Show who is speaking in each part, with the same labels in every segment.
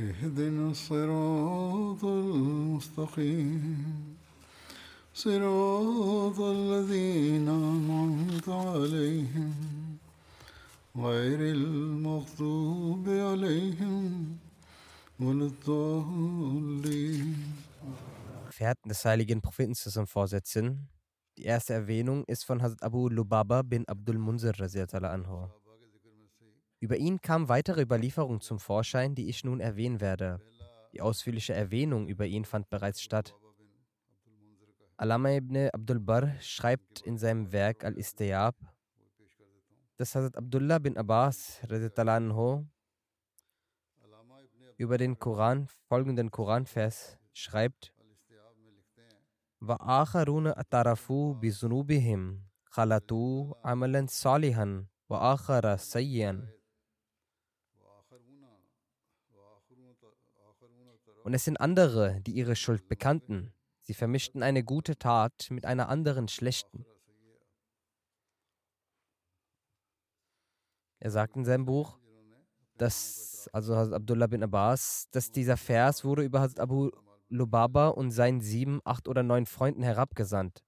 Speaker 1: اهدنا الصراط المستقيم صراط الذين أنعمت عليهم غير المغضوب عليهم ولا الضالين
Speaker 2: Gefährten des heiligen Propheten zusammen vorsetzen. Die erste Erwähnung ist von Hazrat Abu Lubaba bin Abdul Munzir radiallahu anhu. Über ihn kam weitere Überlieferung zum Vorschein, die ich nun erwähnen werde. Die ausführliche Erwähnung über ihn fand bereits statt. Alama ibn Abdul Bar schreibt in seinem Werk Al-Istayab, dass Hazrat Abdullah bin Abbas anhu, über den Koran folgenden Koranvers schreibt: Wa'akharuna atarafu bi zunubihim khalatu amalan salihan wa'achara sayyan Und es sind andere, die ihre Schuld bekannten. Sie vermischten eine gute Tat mit einer anderen schlechten. Er sagt in seinem Buch, dass, also Hazrat Abdullah bin Abbas, dass dieser Vers wurde über Hazrat Abu Lubaba und seinen sieben, acht oder neun Freunden herabgesandt.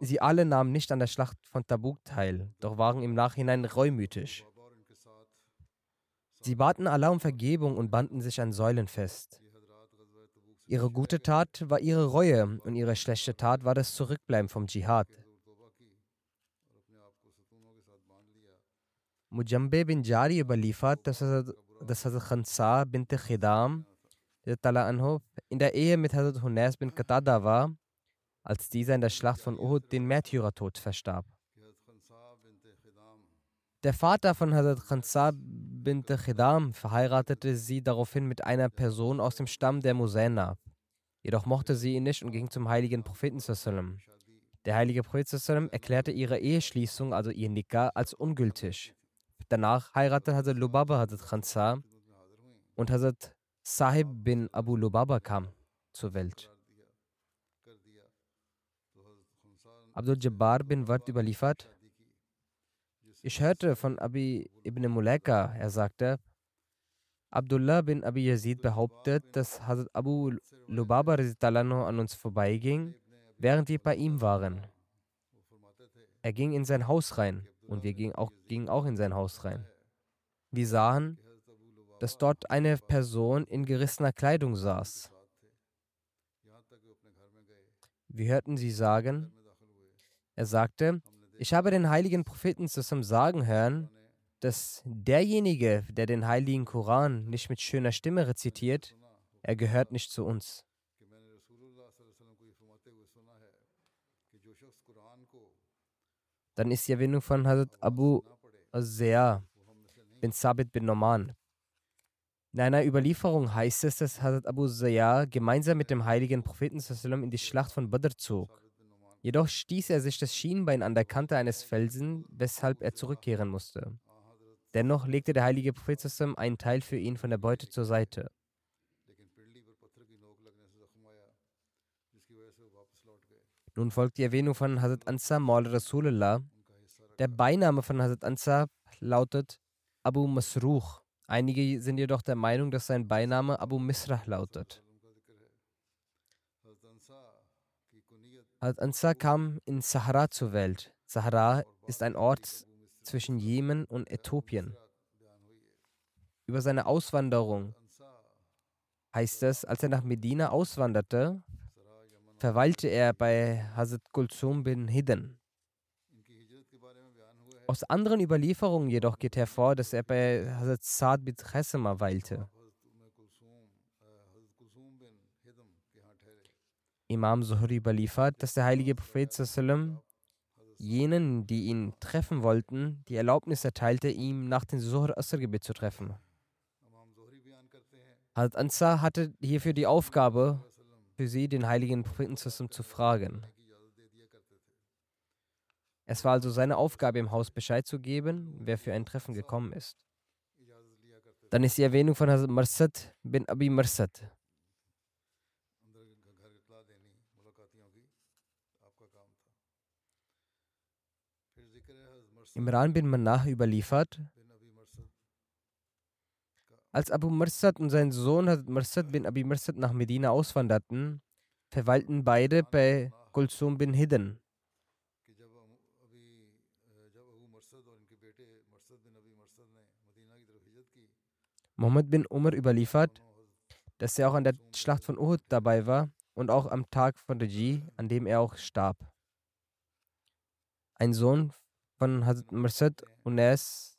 Speaker 2: Sie alle nahmen nicht an der Schlacht von Tabuk teil, doch waren im Nachhinein reumütig. Sie baten Allah um Vergebung und banden sich an Säulen fest. Ihre gute Tat war ihre Reue und ihre schlechte Tat war das Zurückbleiben vom Dschihad. Mujambe bin Jari überliefert, dass Hazrat Khansa bint Khidam in der Ehe mit Hazrat Hunas bin Qatada war, als dieser in der Schlacht von Uhud den Märtyrertod verstarb. Der Vater von Hazrat Khansa bint Khidam verheiratete sie daraufhin mit einer Person aus dem Stamm der Musaina. Jedoch mochte sie ihn nicht und ging zum heiligen Propheten. Der heilige Prophet erklärte ihre Eheschließung, also ihr Nikah, als ungültig. Danach heiratete Hazrat Lubaba Hazrat Khansa und Hazrat Sahib bin Abu Lubaba kam zur Welt. Abdul Jabbar bin Wad überliefert. Ich hörte von Abi ibn Mulaika, er sagte, Abdullah bin Abi Yazid behauptet, dass Hazrat Abu Lubaba an uns vorbeiging, während wir bei ihm waren. Er ging in sein Haus rein und wir gingen auch, gingen auch in sein Haus rein. Wir sahen, dass dort eine Person in gerissener Kleidung saß. Wir hörten sie sagen, er sagte, ich habe den heiligen Propheten zusammen sagen hören, dass derjenige, der den heiligen Koran nicht mit schöner Stimme rezitiert, er gehört nicht zu uns. Dann ist die Erwähnung von Hazrat Abu Azea bin Sabit bin Noman. In einer Überlieferung heißt es, dass Hazrat Abu Zayar gemeinsam mit dem heiligen Propheten in die Schlacht von Badr zog. Jedoch stieß er sich das Schienbein an der Kante eines Felsen, weshalb er zurückkehren musste. Dennoch legte der heilige Prophet einen Teil für ihn von der Beute zur Seite. Nun folgt die Erwähnung von Hazrat Ansar Maul Rasulullah. Der Beiname von Hazrat Ansar lautet Abu Masruch. Einige sind jedoch der Meinung, dass sein Beiname Abu Misrah lautet. Hazrat Ansar kam in Sahara zur Welt. Sahara ist ein Ort zwischen Jemen und Äthiopien. Über seine Auswanderung heißt es, als er nach Medina auswanderte, verweilte er bei Hazrat Kulsum bin Hidden. Aus anderen Überlieferungen jedoch geht hervor, dass er bei Hazrat Saad bin Chesema weilte. Imam Zuhri überliefert, dass der heilige Prophet sallam jenen, die ihn treffen wollten, die Erlaubnis erteilte, ihm nach dem Zuhr-Asr-Gebet zu treffen. Hazrat Ansar hatte hierfür die Aufgabe, für sie den heiligen Propheten zu fragen. Es war also seine Aufgabe, im Haus Bescheid zu geben, wer für ein Treffen gekommen ist. Dann ist die Erwähnung von Hazrat Marsad bin Abi Marsad. Imran bin Manah überliefert, als Abu Marsad und sein Sohn Marsad bin Abi Marsad nach Medina auswanderten, verweilten beide bei Kulsum bin Hidden. Muhammad bin Umar überliefert, dass er auch an der Schlacht von Uhud dabei war und auch am Tag von Raji, an dem er auch starb. Ein Sohn von Hazrat Marsad, Unes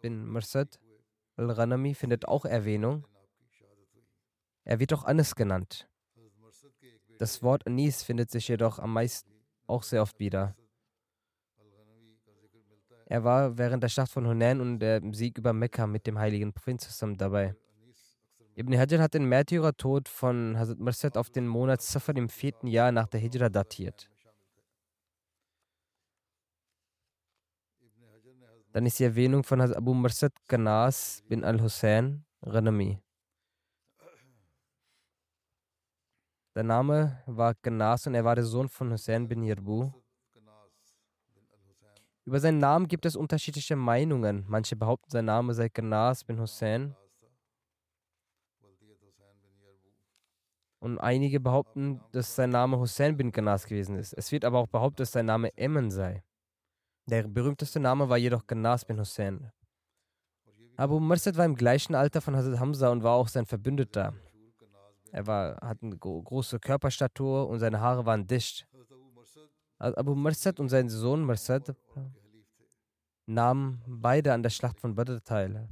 Speaker 2: bin Marsad al-Ghanami, findet auch Erwähnung. Er wird auch Anis genannt. Das Wort Anis findet sich jedoch am meisten auch sehr oft wieder. Er war während der Schlacht von Hunain und dem Sieg über Mekka mit dem heiligen Propheten zusammen dabei. Ibn Hajar hat den Märtyrertod von Hazrat Marsad auf den Monat Safar im vierten Jahr nach der Hijra datiert. Dann ist die Erwähnung von Hazrat Abu Marsad Ganas bin al-Hussein Ghanami. Der Name war Ganas und er war der Sohn von Hussein bin Yarbu. Über seinen Namen gibt es unterschiedliche Meinungen. Manche behaupten, sein Name sei Ganas bin Hussein. Und einige behaupten, dass sein Name Hussein bin Ganas gewesen ist. Es wird aber auch behauptet, dass sein Name Emmen sei. Der berühmteste Name war jedoch Ganas bin Hussein. Abu Marsad war im gleichen Alter von Hazrat Hamza und war auch sein Verbündeter. Er war, hatte eine große Körperstatur und seine Haare waren dicht. Abu Marsad und sein Sohn Marsad nahmen beide an der Schlacht von Badr teil.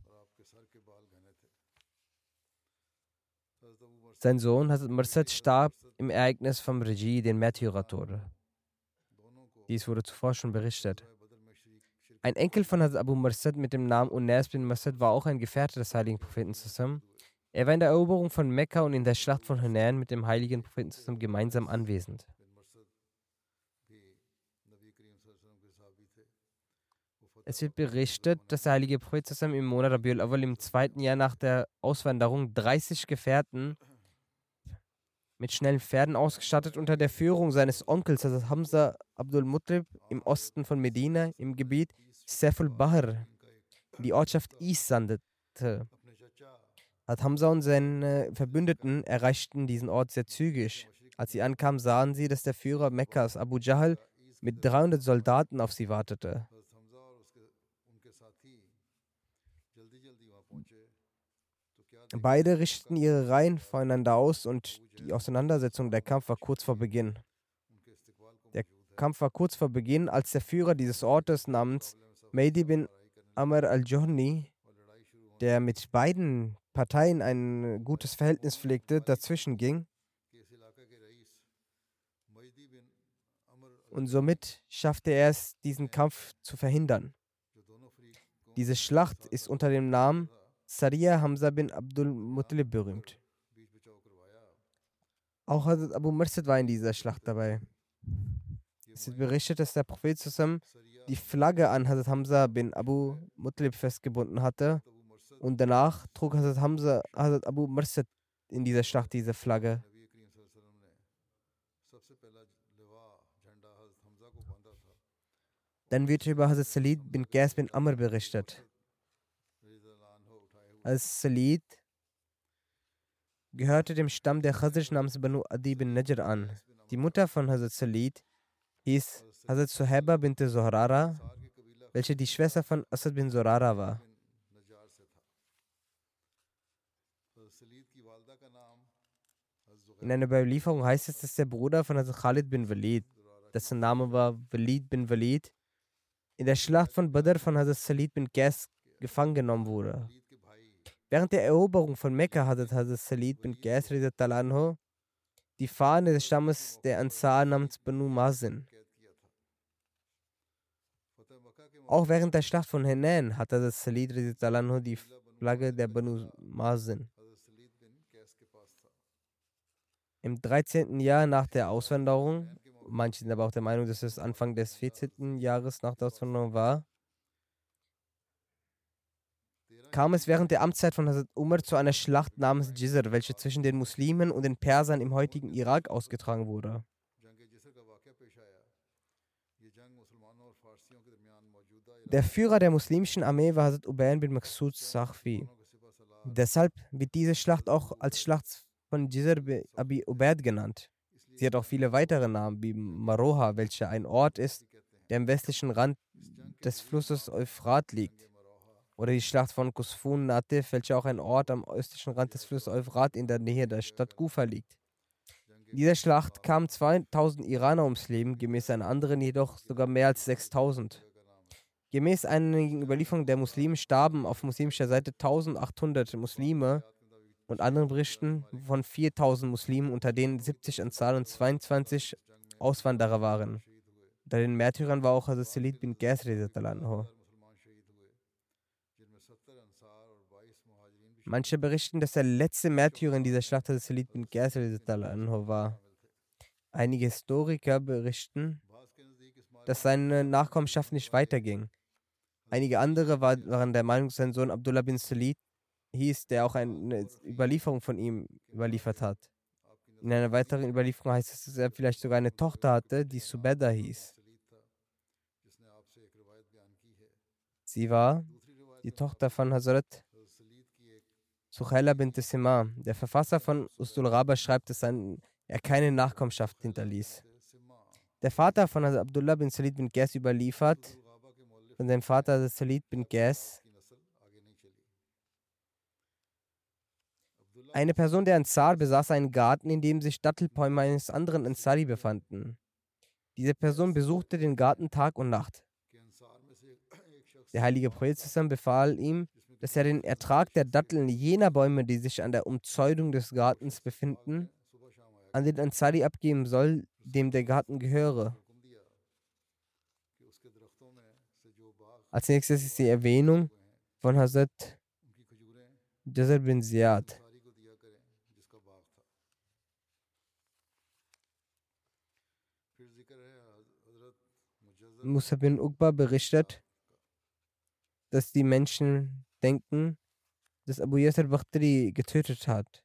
Speaker 2: Sein Sohn Hazrat Marsad starb im Ereignis vom Regie, den Märtyrertod. Dies wurde zuvor schon berichtet. Ein Enkel von Hazrat Abu Marsad mit dem Namen Unas bin Marsad war auch ein Gefährte des heiligen Propheten zusammen. Er war in der Eroberung von Mekka und in der Schlacht von Hunain mit dem heiligen Propheten zusammen gemeinsam anwesend. Es wird berichtet, dass der heilige Prophet zusammen im Monat Rabiul Awal im zweiten Jahr nach der Auswanderung 30 Gefährten mit schnellen Pferden ausgestattet unter der Führung seines Onkels, also Hamza Abdul Mutrib, im Osten von Medina im Gebiet Seful Bahr, die Ortschaft Is sandete. Hat Hamza und seine Verbündeten erreichten diesen Ort sehr zügig. Als sie ankamen, sahen sie, dass der Führer Mekkas, Abu Jahl, mit 300 Soldaten auf sie wartete. Beide richteten ihre Reihen voreinander aus und die Auseinandersetzung, der Kampf war kurz vor Beginn. Der Kampf war kurz vor Beginn, als der Führer dieses Ortes namens Mehdi bin Amr al-Johni, der mit beiden Parteien ein gutes Verhältnis pflegte, dazwischen ging. Und somit schaffte er es, diesen Kampf zu verhindern. Diese Schlacht ist unter dem Namen Sariya Hamza bin Abdul Muttalib berühmt. Auch Hazrat Abu Marsad war in dieser Schlacht dabei. Es wird berichtet, dass der Prophet zusammen die Flagge an Hazrat Hamza bin Abu Muttalib festgebunden hatte und danach trug Hazrat Hamza, Hazrat Abu Marsad in dieser Schlacht diese Flagge. Dann wird über Hazrat Salid bin Qais bin Amr berichtet. Als Salid gehörte dem Stamm der Khazraj namens Banu Adi bin Najr an. Die Mutter von Hazrat Salid hieß Hazrat Suhaiba bint Zohrara, welche die Schwester von Asad bin Zorara war. In einer Überlieferung heißt es, dass der Bruder von Hazrat Khalid bin Walid, dessen Name war Walid bin Walid, in der Schlacht von Badr von Hazrat Salid bin Qais gefangen genommen wurde. Während der Eroberung von Mekka hatte Hazrat Salid bin anho, die Fahne des Stammes der Ansar namens Banu Mazin. Auch während der Schlacht von Henan hatte Hazrat Salid die Flagge der Banu Mazin. Im 13. Jahr nach der Auswanderung, manche sind aber auch der Meinung, dass es Anfang des 14. Jahres nach der Auswanderung war, kam es während der Amtszeit von Hazrat Umar zu einer Schlacht namens Jizr, welche zwischen den Muslimen und den Persern im heutigen Irak ausgetragen wurde. Der Führer der muslimischen Armee war Hazrat Ubayn bin Maksud Sahfi. Deshalb wird diese Schlacht auch als Schlacht von Jizr Abi Ubaid genannt. Sie hat auch viele weitere Namen, wie Maroha, welcher ein Ort ist, der am westlichen Rand des Flusses Euphrat liegt. Oder die Schlacht von Kusfun Natif, welcher auch ein Ort am östlichen Rand des Flusses Euphrat in der Nähe der Stadt Kufa liegt. In dieser Schlacht kamen 2000 Iraner ums Leben, gemäß einer anderen jedoch sogar mehr als 6000. Gemäß einigen Überlieferungen der Muslime starben auf muslimischer Seite 1800 Muslime und anderen Berichten von 4000 Muslimen, unter denen 70 Ansar und 22 Auswanderer waren. Unter den Märtyrern war auch Hazrat Salid bin Qais Manche berichten, dass der letzte Märtyrer in dieser Schlacht Hazrat Salid bin Qais war. Einige Historiker berichten, dass seine Nachkommenschaft nicht weiterging. Einige andere waren der Meinung, dass sein Sohn Abdullah bin Salid hieß, der auch eine Überlieferung von ihm überliefert hat. In einer weiteren Überlieferung heißt es, dass er vielleicht sogar eine Tochter hatte, die Subeda hieß. Sie war die Tochter von Hazrat Suhaila bint Sima. Der Verfasser von Ustul Raba schreibt, dass er keine Nachkommenschaft hinterließ. Der Vater von Hazrat Abdullah bin Salid bin Gas überliefert, von seinem Vater Salid bin Gas, Eine Person der Ansar besaß einen Garten, in dem sich Dattelbäume eines anderen Ansari befanden. Diese Person besuchte den Garten Tag und Nacht. Der heilige Prophet befahl ihm, dass er den Ertrag der Datteln jener Bäume, die sich an der Umzäunung des Gartens befinden, an den Ansari abgeben soll, dem der Garten gehöre. Als nächstes ist die Erwähnung von Hazrat Jazar bin Ziyad. Musa bin Uqba berichtet, dass die Menschen denken, dass Abu Yasser Bakhtari getötet hat.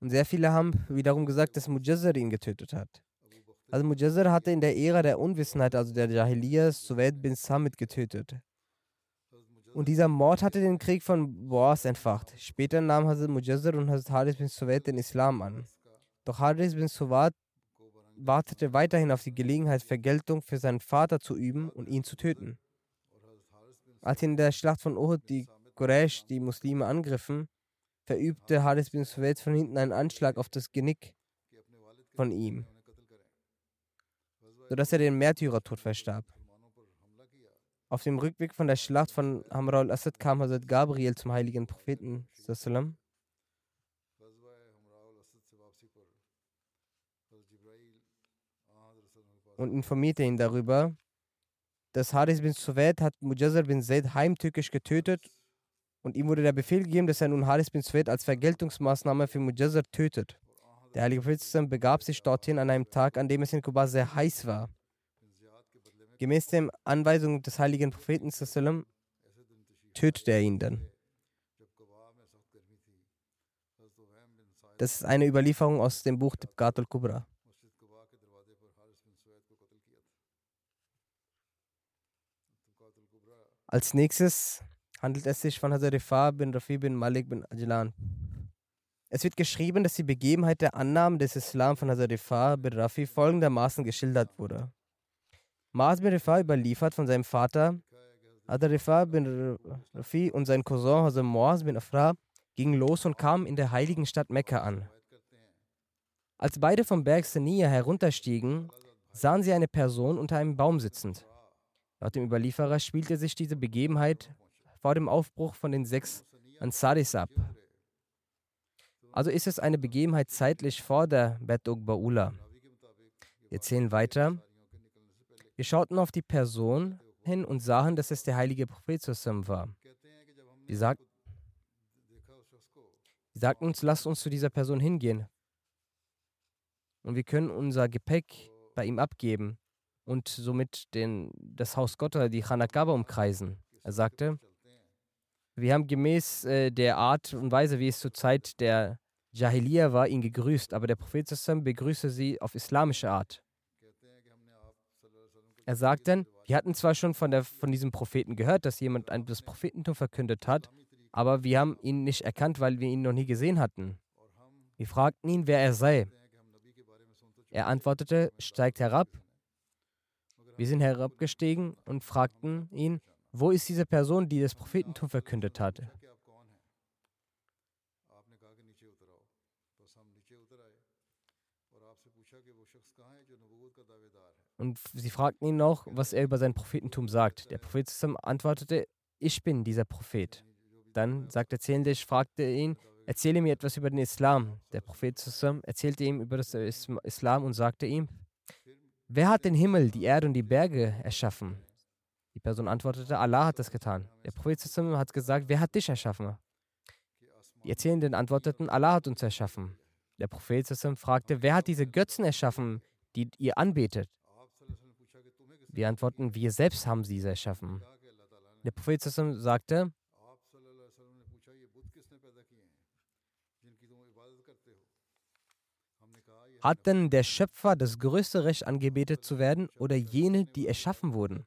Speaker 2: Und sehr viele haben wiederum gesagt, dass Mujazzar ihn getötet hat. Also Mujazzar hatte in der Ära der Unwissenheit, also der Jahiliyyah, Suwaid bin Samit getötet. Und dieser Mord hatte den Krieg von Boas entfacht. Später nahm Hazrat Mujazzar und Hazrat Haris bin Suwaid den Islam an. Doch Haris bin Suwaid wartete weiterhin auf die Gelegenheit, Vergeltung für seinen Vater zu üben und ihn zu töten. Als in der Schlacht von Uhud die Quraysh die Muslime angriffen, verübte Haris bin Suwaid von hinten einen Anschlag auf das Genick von ihm, sodass er den Märtyrertod verstarb. Auf dem Rückweg von der Schlacht von Hamra al-Assad kam Hazrat Gabriel zum heiligen Propheten und informierte ihn darüber, dass Haris bin Suwaid hat Mujazar bin Zaid heimtückisch getötet und ihm wurde der Befehl gegeben, dass er nun Haris bin Suwaid als Vergeltungsmaßnahme für Mujazar tötet. Der heilige Prophet begab sich dorthin an einem Tag, an dem es in Kuba sehr heiß war. Gemäß den Anweisungen des heiligen Propheten tötete er ihn dann. Das ist eine Überlieferung aus dem Buch Tibqat al-Kubra. Als nächstes handelt es sich von Hazrat bin Rafi bin Malik bin Ajlan. Es wird geschrieben, dass die Begebenheit der Annahmen des Islam von Hazrat Rifa bin Rafi folgendermaßen geschildert wurde. Maas bin Rifa überliefert von seinem Vater, Hazrat Rifa bin Rafi und sein Cousin Hazrat Moaz bin Afra gingen los und kamen in der heiligen Stadt Mekka an. Als beide vom Berg Senia herunterstiegen, sahen sie eine Person unter einem Baum sitzend. Laut dem Überlieferer spielte sich diese Begebenheit vor dem Aufbruch von den sechs Ansaris ab. Also ist es eine Begebenheit zeitlich vor der Bet Ula. Wir erzählen weiter. Wir schauten auf die Person hin und sahen, dass es der heilige Prophet war. Wir, sag, wir sagten uns, lasst uns zu dieser Person hingehen. Und wir können unser Gepäck bei ihm abgeben und somit den, das Haus Gottes, die Chanakaba, umkreisen. Er sagte, wir haben gemäß äh, der Art und Weise, wie es zur Zeit der Jahiliya war, ihn gegrüßt, aber der Prophet begrüßte sie auf islamische Art. Er sagt dann, wir hatten zwar schon von, der, von diesem Propheten gehört, dass jemand ein, das Prophetentum verkündet hat, aber wir haben ihn nicht erkannt, weil wir ihn noch nie gesehen hatten. Wir fragten ihn, wer er sei. Er antwortete, steigt herab. Wir sind herabgestiegen und fragten ihn, wo ist diese Person, die das Prophetentum verkündet hat? Und sie fragten ihn noch, was er über sein Prophetentum sagt. Der Prophet antwortete, ich bin dieser Prophet. Dann sagt der Erzählende, ich fragte ihn, erzähle mir etwas über den Islam. Der Prophet erzählte ihm über das Islam und sagte ihm, wer hat den Himmel, die Erde und die Berge erschaffen? Die Person antwortete, Allah hat das getan. Der Prophet hat gesagt, wer hat dich erschaffen? Die Erzählenden antworteten, Allah hat uns erschaffen. Der Prophet fragte, wer hat diese Götzen erschaffen, die ihr anbetet? Wir antworten, wir selbst haben sie erschaffen. Der Prophet sagte, hat denn der Schöpfer das größte Recht angebetet zu werden oder jene, die erschaffen wurden?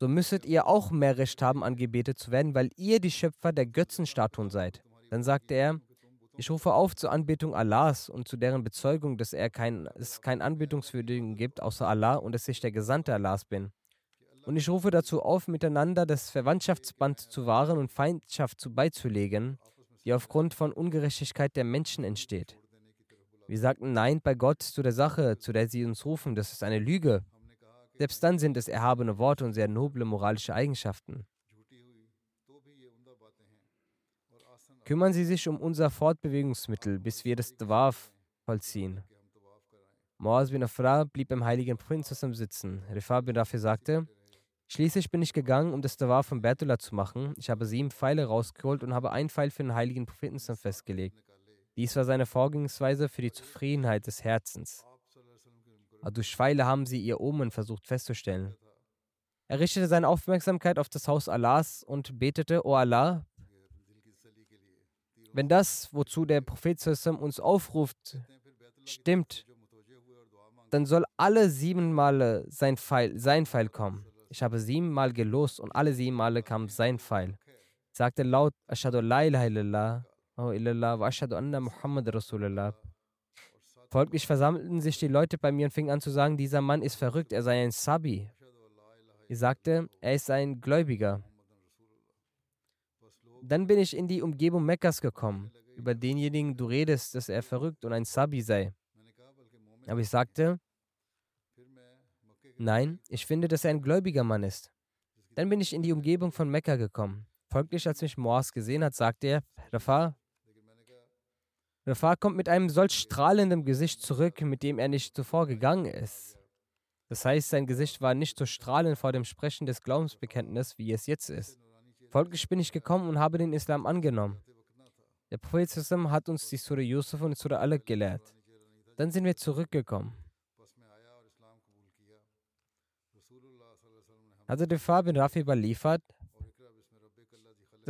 Speaker 2: So müsstet ihr auch mehr Recht haben, angebetet zu werden, weil ihr die Schöpfer der Götzenstatuen seid. Dann sagte er, ich rufe auf zur Anbetung Allahs und zu deren Bezeugung, dass er kein, es keinen Anbetungswürdigen gibt außer Allah und dass ich der Gesandte Allahs bin. Und ich rufe dazu auf, miteinander das Verwandtschaftsband zu wahren und Feindschaft zu beizulegen, die aufgrund von Ungerechtigkeit der Menschen entsteht. Wir sagten Nein bei Gott zu der Sache, zu der sie uns rufen, das ist eine Lüge. Selbst dann sind es erhabene Worte und sehr noble moralische Eigenschaften. Kümmern Sie sich um unser Fortbewegungsmittel, bis wir das Dwarf vollziehen. Moaz bin Afra blieb beim heiligen Propheten sitzen. Rifa bin Rafi sagte, Schließlich bin ich gegangen, um das Dawar von Bertullah zu machen. Ich habe sieben Pfeile rausgeholt und habe einen Pfeil für den heiligen Propheten festgelegt. Dies war seine Vorgehensweise für die Zufriedenheit des Herzens. Aber durch Pfeile haben sie ihr Omen versucht festzustellen. Er richtete seine Aufmerksamkeit auf das Haus Allahs und betete, O Allah, wenn das, wozu der Prophet uns aufruft, stimmt, dann soll alle sieben Male sein Pfeil, sein Pfeil kommen. Ich habe sieben Mal gelost und alle sieben Male kam sein Pfeil. Ich sagte laut, Ashadu la ilaha illallah, wa ashadu anna Muhammad Rasulullah. Folglich versammelten sich die Leute bei mir und fingen an zu sagen, dieser Mann ist verrückt, er sei ein Sabi. Ich sagte, er ist ein Gläubiger. Dann bin ich in die Umgebung Mekkas gekommen. Über denjenigen du redest, dass er verrückt und ein Sabi sei. Aber ich sagte, nein, ich finde, dass er ein gläubiger Mann ist. Dann bin ich in die Umgebung von Mekka gekommen. Folglich, als mich Moas gesehen hat, sagte er, Rafah, Rafah kommt mit einem solch strahlenden Gesicht zurück, mit dem er nicht zuvor gegangen ist. Das heißt, sein Gesicht war nicht so strahlend vor dem Sprechen des Glaubensbekenntnisses, wie es jetzt ist. Folglich bin ich gekommen und habe den Islam angenommen. Der Prophet hat uns die Surah Yusuf und Surah Alaq gelehrt. Dann sind wir zurückgekommen. Hazrat Rifah bin Rafi überliefert,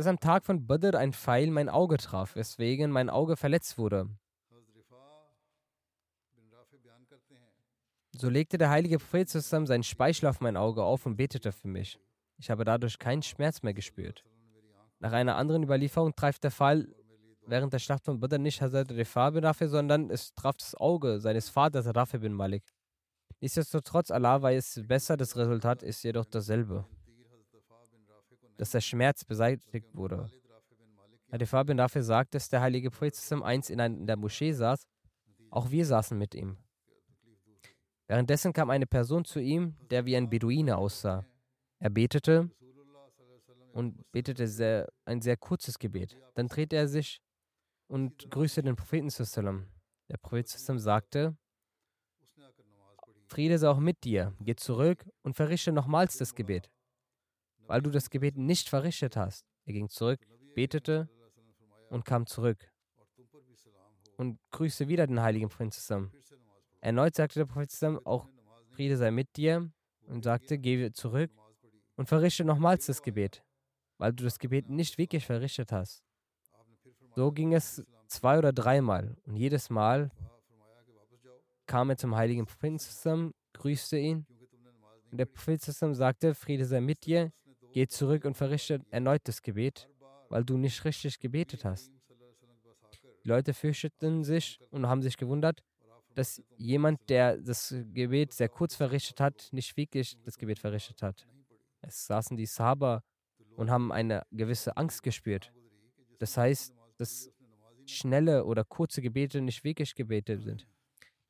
Speaker 2: dass am Tag von Badr ein Pfeil mein Auge traf, weswegen mein Auge verletzt wurde. So legte der heilige Prophet zusammen seinen Speichel auf mein Auge auf und betete für mich. Ich habe dadurch keinen Schmerz mehr gespürt. Nach einer anderen Überlieferung traf der Fall während der Schlacht von Badr nicht Hazrat Rifa bin Rafi, sondern es traf das Auge seines Vaters Rafi bin Malik. Nichtsdestotrotz, Allah es besser, das Resultat ist jedoch dasselbe. Dass der Schmerz beseitigt wurde. Hadifar bin dafür sagt, dass der heilige Prophet einst in, in der Moschee saß. Auch wir saßen mit ihm. Währenddessen kam eine Person zu ihm, der wie ein Beduine aussah. Er betete und betete sehr, ein sehr kurzes Gebet. Dann drehte er sich und grüßte den Propheten. Der Prophet sagte, Friede sei auch mit dir. Geh zurück und verrichte nochmals das Gebet, weil du das Gebet nicht verrichtet hast. Er ging zurück, betete und kam zurück und grüßte wieder den heiligen Prinzen. Erneut sagte der Prophet auch Friede sei mit dir und sagte, geh zurück und verrichte nochmals das Gebet, weil du das Gebet nicht wirklich verrichtet hast. So ging es zwei oder dreimal und jedes Mal kam er zum heiligen zusammen, grüßte ihn. Und der Prophet sagte, Friede sei mit dir, geh zurück und verrichte erneut das Gebet, weil du nicht richtig gebetet hast. Die Leute fürchteten sich und haben sich gewundert, dass jemand, der das Gebet sehr kurz verrichtet hat, nicht wirklich das Gebet verrichtet hat. Es saßen die Sahaba und haben eine gewisse Angst gespürt. Das heißt, dass schnelle oder kurze Gebete nicht wirklich Gebete sind.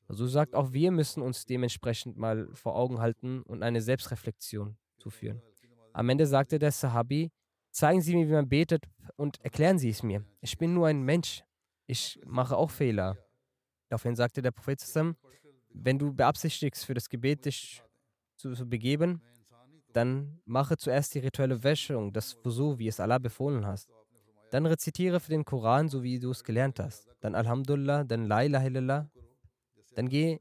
Speaker 2: Also sagt auch wir müssen uns dementsprechend mal vor Augen halten und eine Selbstreflexion zuführen. Am Ende sagte der Sahabi, zeigen Sie mir, wie man betet und erklären Sie es mir. Ich bin nur ein Mensch. Ich mache auch Fehler. Daraufhin sagte der Prophet zusammen, wenn du beabsichtigst, für das Gebet dich zu, zu begeben, dann mache zuerst die rituelle Wäschung, das Wusu, wie es Allah befohlen hast. Dann rezitiere für den Koran, so wie du es gelernt hast. Dann Alhamdulillah, dann La ilaha illallah, dann geh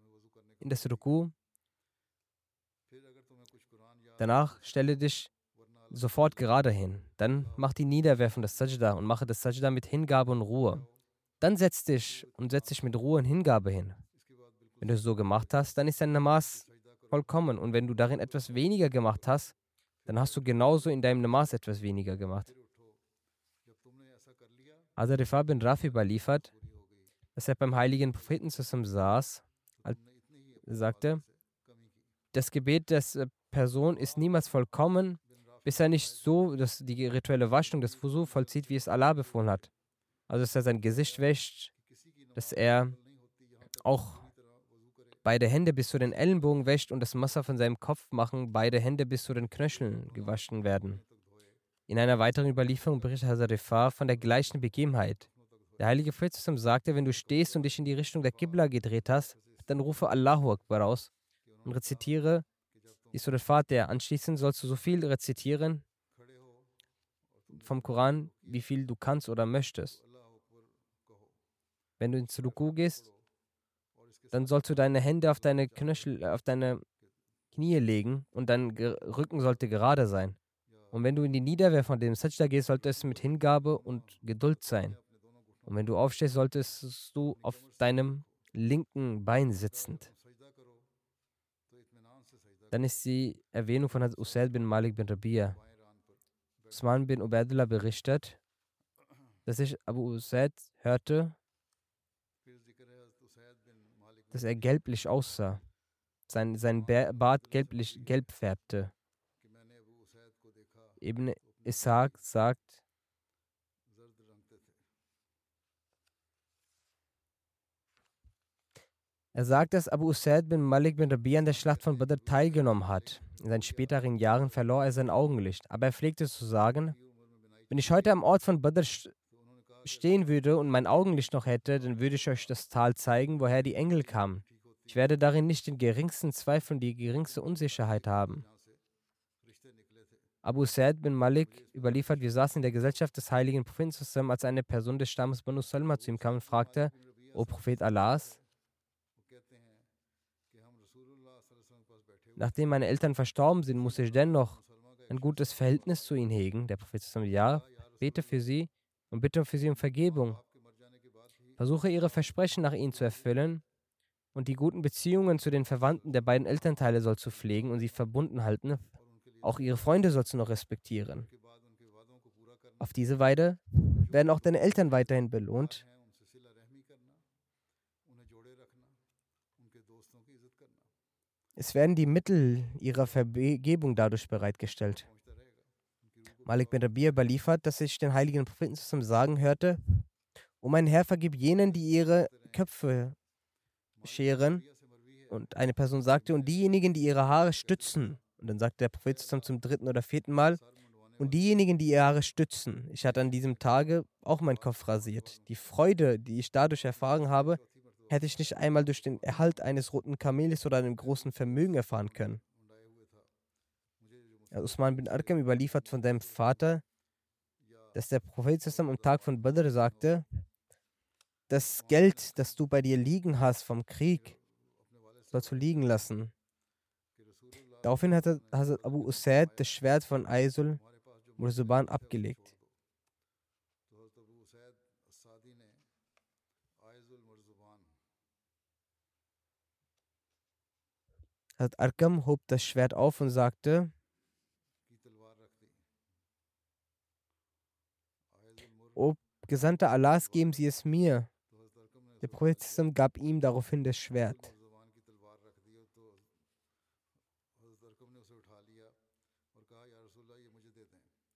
Speaker 2: in das Ruku. Danach stelle dich sofort gerade hin. Dann mach die Niederwerfung des Sajda und mache das Sajda mit Hingabe und Ruhe. Dann setz dich und setz dich mit Ruhe und Hingabe hin. Wenn du es so gemacht hast, dann ist dein Namas vollkommen. Und wenn du darin etwas weniger gemacht hast, dann hast du genauso in deinem Namas etwas weniger gemacht. Azarifah bin Rafi überliefert, dass er beim heiligen Propheten zusammen saß, sagte, das Gebet äh, Person ist niemals vollkommen, bis er nicht so dass die rituelle Waschung des Wusu vollzieht, wie es Allah befohlen hat. Also, dass er sein Gesicht wäscht, dass er auch beide Hände bis zu den Ellenbogen wäscht und das Messer von seinem Kopf machen, beide Hände bis zu den Knöcheln gewaschen werden. In einer weiteren Überlieferung berichtet Hazarifah von der gleichen Begebenheit. Der heilige Prophet sagte, wenn du stehst und dich in die Richtung der Qibla gedreht hast, dann rufe Allahu Akbar aus und rezitiere die Surat Fatiha. Anschließend sollst du so viel rezitieren vom Koran, wie viel du kannst oder möchtest. Wenn du ins Ruku gehst, dann sollst du deine Hände auf deine Knöchel, auf deine Knie legen und dein Rücken sollte gerade sein. Und wenn du in die Niederwehr von dem Sajda gehst, sollte es mit Hingabe und Geduld sein. Und wenn du aufstehst, solltest du auf deinem linken Bein sitzend. Dann ist die Erwähnung von Hazrat Usaid bin Malik bin Rabia. Usman bin Ubaidullah berichtet, dass ich Abu Usaid hörte, dass er gelblich aussah. Sein, sein Bart gelblich, gelb färbte. Ibn Ishaq sagt, Er sagt, dass Abu Usaid bin Malik bin Rabi an der Schlacht von Badr teilgenommen hat. In seinen späteren Jahren verlor er sein Augenlicht, aber er pflegte zu sagen, wenn ich heute am Ort von Badr stehen würde und mein Augenlicht noch hätte, dann würde ich euch das Tal zeigen, woher die Engel kamen. Ich werde darin nicht den geringsten Zweifel und die geringste Unsicherheit haben. Abu Sa'id bin Malik überliefert, wir saßen in der Gesellschaft des heiligen Propheten zusammen, als eine Person des Stammes Banu Salma zu ihm kam und fragte, O Prophet Allahs, nachdem meine Eltern verstorben sind, muss ich dennoch ein gutes Verhältnis zu ihnen hegen. Der Prophet sagt, ja, bete für sie und bitte für sie um Vergebung. Versuche ihre Versprechen nach ihnen zu erfüllen und die guten Beziehungen zu den Verwandten der beiden Elternteile soll zu pflegen und sie verbunden halten. Auch ihre Freunde sollst du noch respektieren. Auf diese Weise werden auch deine Eltern weiterhin belohnt Es werden die Mittel ihrer Vergebung dadurch bereitgestellt. Malik bin Rabia überliefert, dass ich den heiligen Propheten zusammen sagen hörte, O mein Herr, vergib jenen, die ihre Köpfe scheren. Und eine Person sagte, und diejenigen, die ihre Haare stützen. Und dann sagte der Prophet zusammen zum dritten oder vierten Mal, und diejenigen, die ihre Haare stützen. Ich hatte an diesem Tage auch meinen Kopf rasiert. Die Freude, die ich dadurch erfahren habe, hätte ich nicht einmal durch den Erhalt eines roten Kameles oder einem großen Vermögen erfahren können. Usman bin Arkam überliefert von seinem Vater, dass der Prophet am Tag von Badr sagte, das Geld, das du bei dir liegen hast vom Krieg, sollst du liegen lassen. Daraufhin hat Hazrat Abu Usaid das Schwert von Aisul Murzuban abgelegt. Hazrat Arkam hob das Schwert auf und sagte, O Gesandter Allahs, geben Sie es mir. Der Prophet gab ihm daraufhin das Schwert.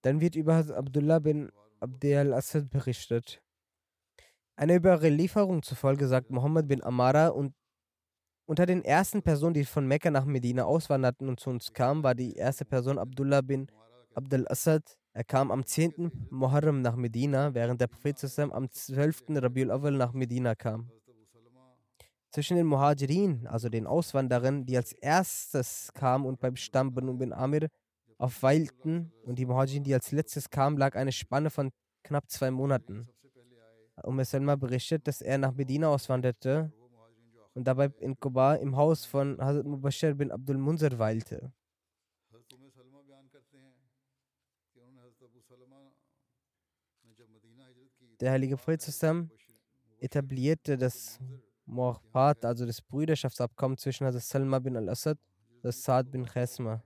Speaker 2: Dann wird über Abdullah bin Abdel al-Assad berichtet. Eine Überlieferung zufolge sagt Muhammad bin Amara und unter den ersten Personen, die von Mekka nach Medina auswanderten und zu uns kamen, war die erste Person Abdullah bin Abdel Assad. Er kam am 10. Muharram nach Medina, während der Prophet am 12. Rabiul Awal nach Medina kam. Zwischen den Muhajirin, also den Auswanderern, die als erstes kamen und beim Stamm Banu bin Amir aufweilten und die Muhajirin, die als letztes kamen, lag eine Spanne von knapp zwei Monaten. Um Salma berichtet, dass er nach Medina auswanderte und dabei in Kuba im Haus von Hazrat Mubashir bin Abdul Munzir weilte. Der heilige Prophet etablierte das Mu'ahbat, also das Brüderschaftsabkommen zwischen Hazrat Salma bin al-Assad und Saad bin Khasma.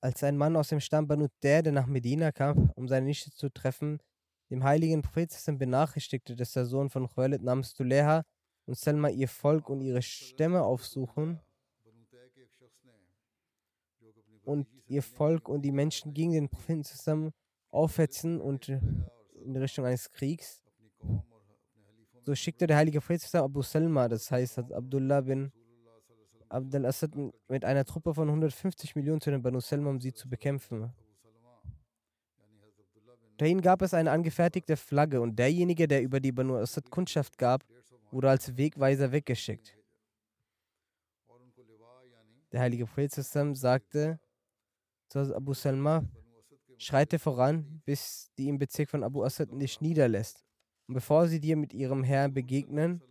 Speaker 2: Als ein Mann aus dem Stamm Banu der, nach Medina kam, um seine Nichte zu treffen, dem heiligen Propheten benachrichtigte, dass der Sohn von Khalid namens Tuleha und Selma ihr Volk und ihre Stämme aufsuchen und ihr Volk und die Menschen gegen den Propheten zusammen aufhetzen und in Richtung eines Kriegs. So schickte der heilige Prophet Abu Salma, das heißt Abdullah bin Abdel Assad mit einer Truppe von 150 Millionen zu den Banu Salma, um sie zu bekämpfen. Dahin gab es eine angefertigte Flagge und derjenige, der über die Banu Assad Kundschaft gab, wurde als Wegweiser weggeschickt. Der heilige Prophet sagte zu Abu Salma, schreite voran, bis die im Bezirk von Abu Assad dich niederlässt. Und bevor sie dir mit ihrem Herrn begegnen,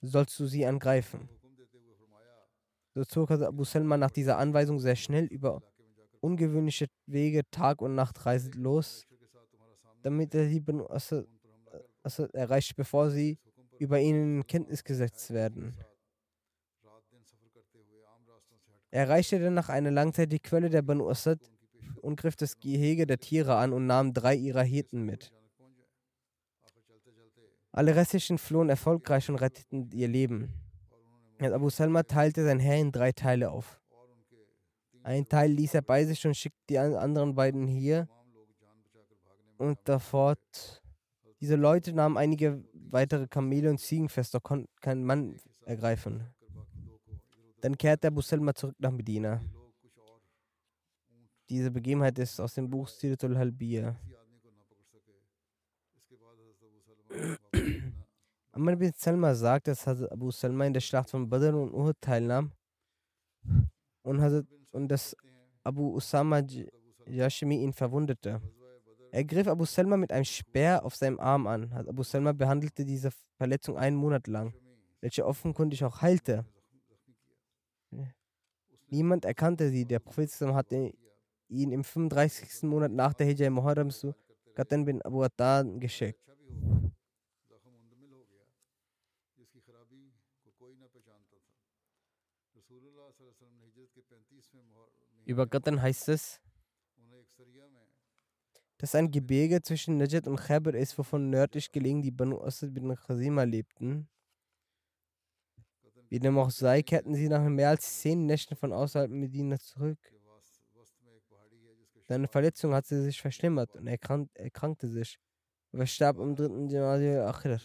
Speaker 2: sollst du sie angreifen. So zog Abu Salma nach dieser Anweisung sehr schnell über ungewöhnliche Wege Tag und Nacht reisend los, damit er die Banu Assad, Assad erreicht, bevor sie über ihn in Kenntnis gesetzt werden. Er erreichte dann nach einer langen Zeit die Quelle der Banu Assad und griff das Gehege der Tiere an und nahm drei ihrer Hirten mit. Alle restlichen flohen erfolgreich und retteten ihr Leben. Abu Salma teilte sein Heer in drei Teile auf. Ein Teil ließ er bei sich und schickte die anderen beiden hier und davor. Diese Leute nahmen einige weitere Kamele und Ziegen fest, doch konnte kein Mann ergreifen. Dann kehrte Abu Salma zurück nach Medina. Diese Begebenheit ist aus dem Buch Siratul Halbiya. Amr bin Salma sagt, dass Hazrat Abu Salma in der Schlacht von Badr und Uhud teilnahm und, Hazrat, und dass Abu Usama Yashmi ihn verwundete. Er griff Abu Salma mit einem Speer auf seinem Arm an. Abu Salma behandelte diese Verletzung einen Monat lang, welche offenkundig auch heilte. Niemand erkannte sie. Der Prophet hatte ihn im 35. Monat nach der Hijra Muharram zu Qatan bin Abu Attan geschickt. Über Qatan heißt es, dass ein Gebirge zwischen Najd und Khyber ist, wovon nördlich gelegen die Banu Asad bin Khazima lebten. Wie dem auch sei, kehrten sie nach mehr als zehn Nächten von außerhalb Medina zurück. Seine Verletzung hatte sich verschlimmert und er erkrankte sich. Er verstarb am dritten Januar Akhir.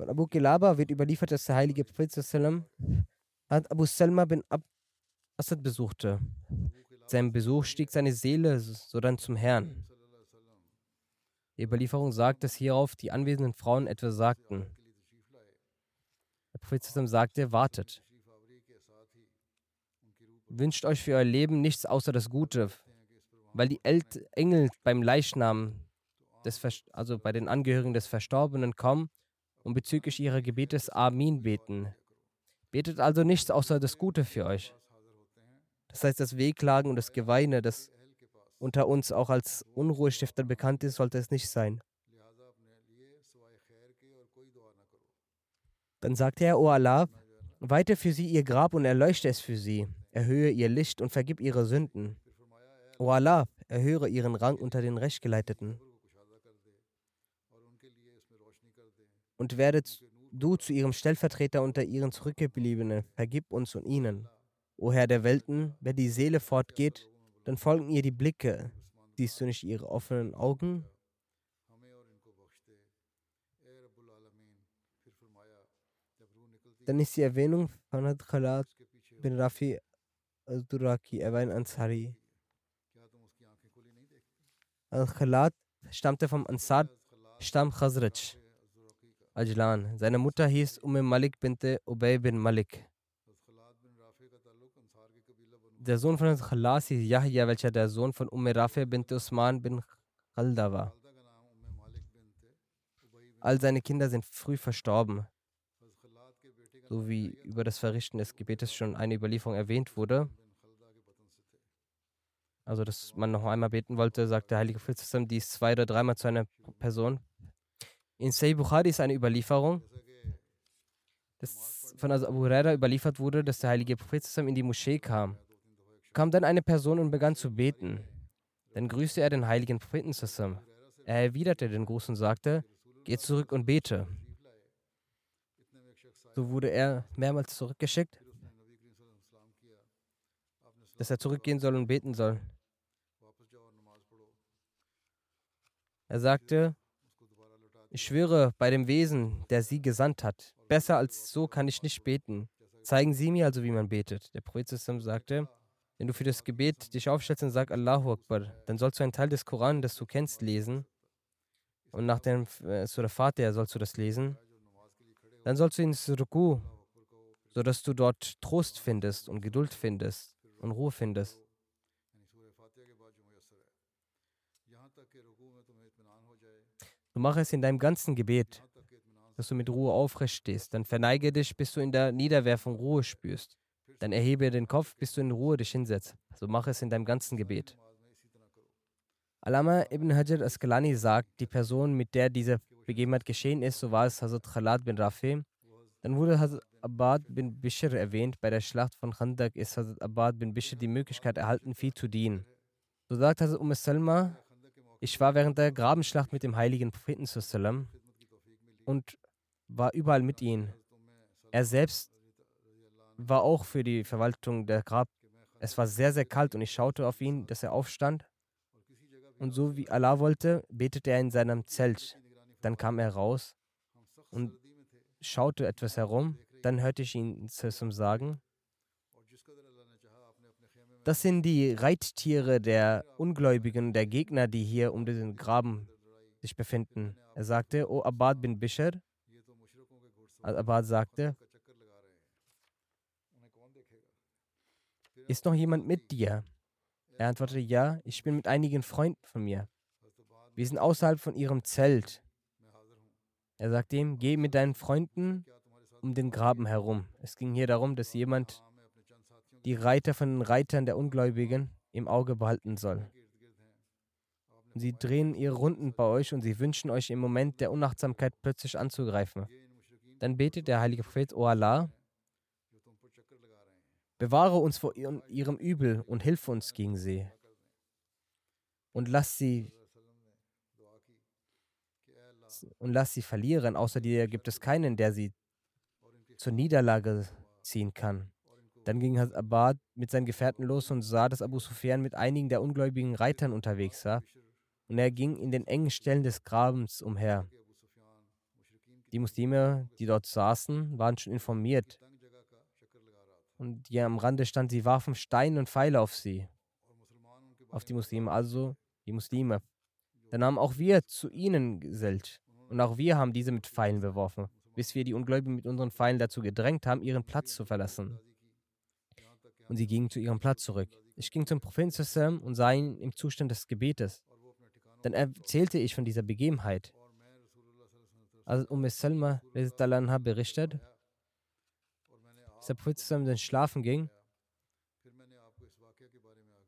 Speaker 2: Von Abu Kilaba wird überliefert, dass der heilige Prophet hat Abu Salma bin Ab Asad besuchte. Seinem Besuch stieg seine Seele sodann zum Herrn. Die Überlieferung sagt, dass hierauf die anwesenden Frauen etwas sagten. Der Prophet sagte, wartet. Wünscht euch für euer Leben nichts außer das Gute, weil die Engel beim Leichnam, des, also bei den Angehörigen des Verstorbenen kommen und bezüglich ihrer Gebetes Amin beten. Betet also nichts außer das Gute für euch. Das heißt, das Wehklagen und das Geweine, das unter uns auch als Unruhestifter bekannt ist, sollte es nicht sein. Dann sagte er, O Allah, weite für sie ihr Grab und erleuchte es für sie, erhöhe ihr Licht und vergib ihre Sünden. O Allah, erhöhe ihren Rang unter den Rechtgeleiteten. Und werde du zu ihrem Stellvertreter unter ihren Zurückgebliebenen, vergib uns und ihnen. O Herr der Welten, wenn die Seele fortgeht, dann folgen ihr die Blicke. Siehst du nicht ihre offenen Augen? Dann ist die Erwähnung von Khalat bin Rafi al-Duraki, er war ein Ansari. Al-Khalat stammte vom Ansar, Stamm Khazraj. Ajlan. Seine Mutter hieß Umm Malik binte Ubay bin Malik. Der Sohn von Khalas hieß Yahya, welcher der Sohn von Umm Rafi binte Usman bin Khalda war. All seine Kinder sind früh verstorben. So wie über das Verrichten des Gebetes schon eine Überlieferung erwähnt wurde. Also, dass man noch einmal beten wollte, sagt der Heilige Prophet, dies zwei oder dreimal zu einer Person. In Sahih Bukhari ist eine Überlieferung, dass von Abu Huraira überliefert wurde, dass der heilige Prophet in die Moschee kam. Kam dann eine Person und begann zu beten. Dann grüßte er den heiligen Propheten. Er erwiderte den Gruß und sagte, geh zurück und bete. So wurde er mehrmals zurückgeschickt, dass er zurückgehen soll und beten soll. Er sagte, ich schwöre bei dem Wesen, der sie gesandt hat. Besser als so kann ich nicht beten. Zeigen Sie mir also, wie man betet. Der Prophet sagte, wenn du für das Gebet dich aufstellst und sagst Allahu Akbar, dann sollst du einen Teil des Koran, das du kennst, lesen. Und nach dem äh, Surah Fatiha sollst du das lesen. Dann sollst du ins Ruku, sodass du dort Trost findest und Geduld findest und Ruhe findest. Du mach es in deinem ganzen Gebet, dass du mit Ruhe aufrecht stehst. Dann verneige dich, bis du in der Niederwerfung Ruhe spürst. Dann erhebe den Kopf, bis du in Ruhe dich hinsetzt. So mach es in deinem ganzen Gebet. Alama ibn Hajar Asqalani sagt, die Person, mit der diese Begebenheit geschehen ist, so war es Hazrat Khalad bin Rafi. Dann wurde Hazrat Abad bin Bishr erwähnt. Bei der Schlacht von Khandak ist Hazrat Abad bin Bishr die Möglichkeit erhalten, viel zu dienen. So sagt Hazrat Umm Salma, ich war während der Grabenschlacht mit dem heiligen Propheten zusammen und war überall mit ihm. Er selbst war auch für die Verwaltung der Grab. Es war sehr, sehr kalt und ich schaute auf ihn, dass er aufstand. Und so wie Allah wollte, betete er in seinem Zelt. Dann kam er raus und schaute etwas herum. Dann hörte ich ihn zum sagen, das sind die Reittiere der Ungläubigen, der Gegner, die hier um diesen Graben sich befinden. Er sagte, O Abad bin Bishr. Abad sagte, ist noch jemand mit dir? Er antwortete, ja, ich bin mit einigen Freunden von mir. Wir sind außerhalb von ihrem Zelt. Er sagte ihm, geh mit deinen Freunden um den Graben herum. Es ging hier darum, dass jemand die Reiter von den Reitern der Ungläubigen im Auge behalten soll. Sie drehen ihre Runden bei euch und sie wünschen euch im Moment der Unachtsamkeit plötzlich anzugreifen. Dann betet der heilige Prophet, O Allah, bewahre uns vor ihrem Übel und hilf uns gegen sie. Und lass sie und lass sie verlieren. Außer dir gibt es keinen, der sie zur Niederlage ziehen kann. Dann ging Abad mit seinen Gefährten los und sah, dass Abu Sufyan mit einigen der ungläubigen Reitern unterwegs war. Und er ging in den engen Stellen des Grabens umher. Die Muslime, die dort saßen, waren schon informiert. Und die am Rande stand, sie warfen Steine und Pfeile auf sie, auf die Muslime, also die Muslime. Dann haben auch wir zu ihnen gesellt. Und auch wir haben diese mit Pfeilen beworfen, bis wir die Ungläubigen mit unseren Pfeilen dazu gedrängt haben, ihren Platz zu verlassen. Und sie gingen zu ihrem Platz zurück. Ich ging zum Propheten und sah ihn im Zustand des Gebetes. Dann erzählte ich von dieser Begebenheit. Als Umm Salma berichtet, dass der Prophet dann schlafen ging,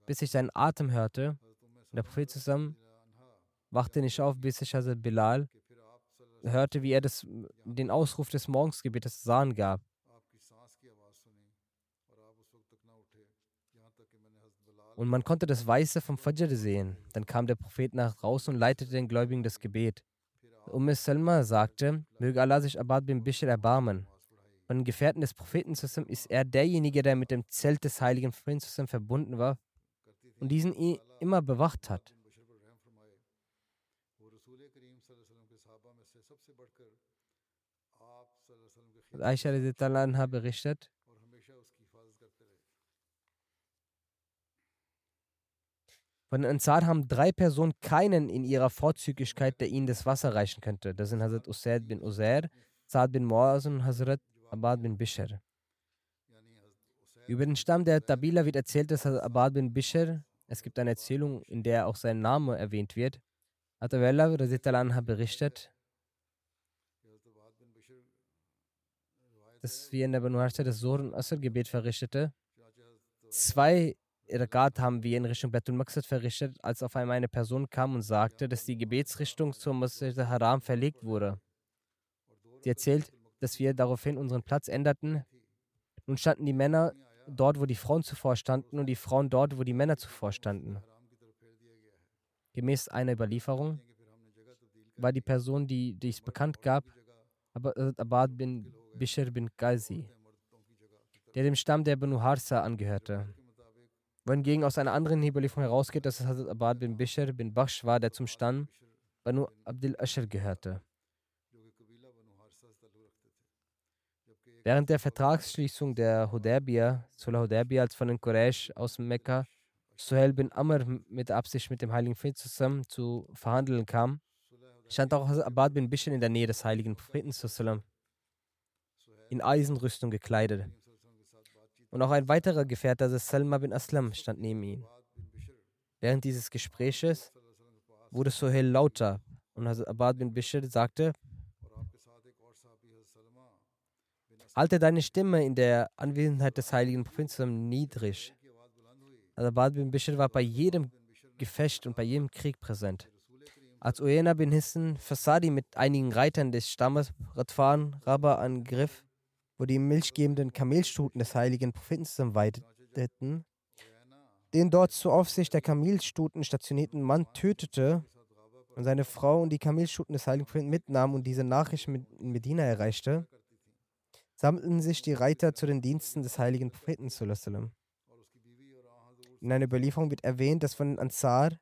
Speaker 2: bis ich seinen Atem hörte. Und der Prophet wachte nicht auf, bis ich also Bilal hörte, wie er das, den Ausruf des Morgensgebetes Sahn gab. Und man konnte das Weiße vom Fajr sehen. Dann kam der Prophet nach draußen und leitete den Gläubigen das Gebet. Umm Salma sagte, möge Allah sich Abad bin Bishr erbarmen. Von den Gefährten des Propheten ist er derjenige, der mit dem Zelt des heiligen Propheten verbunden war und diesen immer bewacht hat. Aisha berichtet, Von Ansar haben drei Personen keinen in ihrer Vorzüglichkeit, der ihnen das Wasser reichen könnte. Das sind Hazrat Usaid bin Uzair, Saad bin Muaz und Hazrat Abad bin Bishr. Über den Stamm der Tabila wird erzählt, dass Hazrat Abad bin Bishr, es gibt eine Erzählung, in der auch sein Name erwähnt wird. Atawella berichtet, dass wir in der Banu das Sohr- und Asr-Gebet verrichtete. Zwei Rakat haben wir in Richtung Betul Maqsad verrichtet, als auf einmal eine Person kam und sagte, dass die Gebetsrichtung zum Masjid Haram verlegt wurde. Sie erzählt, dass wir daraufhin unseren Platz änderten. Nun standen die Männer dort, wo die Frauen zuvor standen, und die Frauen dort, wo die Männer zuvor standen. Gemäß einer Überlieferung war die Person, die dies bekannt gab, Abad bin Bishr bin Qazi, der dem Stamm der Banu Harsa angehörte wohingegen aus einer anderen Überlieferung herausgeht, dass es Hazrat Abad bin Bishr bin Bakhsh war, der zum Stamm Banu Abdul Ashr gehörte. Während der Vertragsschließung der Hudaybiyah, Sulah Hudaybiyah, als von den Quraysh aus Mekka Suhail bin Amr mit Absicht mit dem Heiligen Prophet zusammen zu verhandeln kam, stand auch Abad bin Bishr in der Nähe des Heiligen Propheten in Eisenrüstung gekleidet. Und auch ein weiterer Gefährte, also Salma bin Aslam, stand neben ihm. Während dieses Gespräches wurde Sohail lauter und Hazrat Abad bin Bishr sagte, Halte deine Stimme in der Anwesenheit des heiligen Propheten niedrig. Abad bin Bishr war bei jedem Gefecht und bei jedem Krieg präsent. Als Uyena bin Hissen Fasadi mit einigen Reitern des Stammes Radfan Rabba angriff, wo die milchgebenden Kamelstuten des heiligen Propheten weideten, den dort zur Aufsicht der Kamelstuten stationierten Mann tötete und seine Frau und die Kamelstuten des heiligen Propheten mitnahm und diese Nachricht in Medina erreichte, sammelten sich die Reiter zu den Diensten des heiligen Propheten. In einer Überlieferung wird erwähnt, dass von den Ansar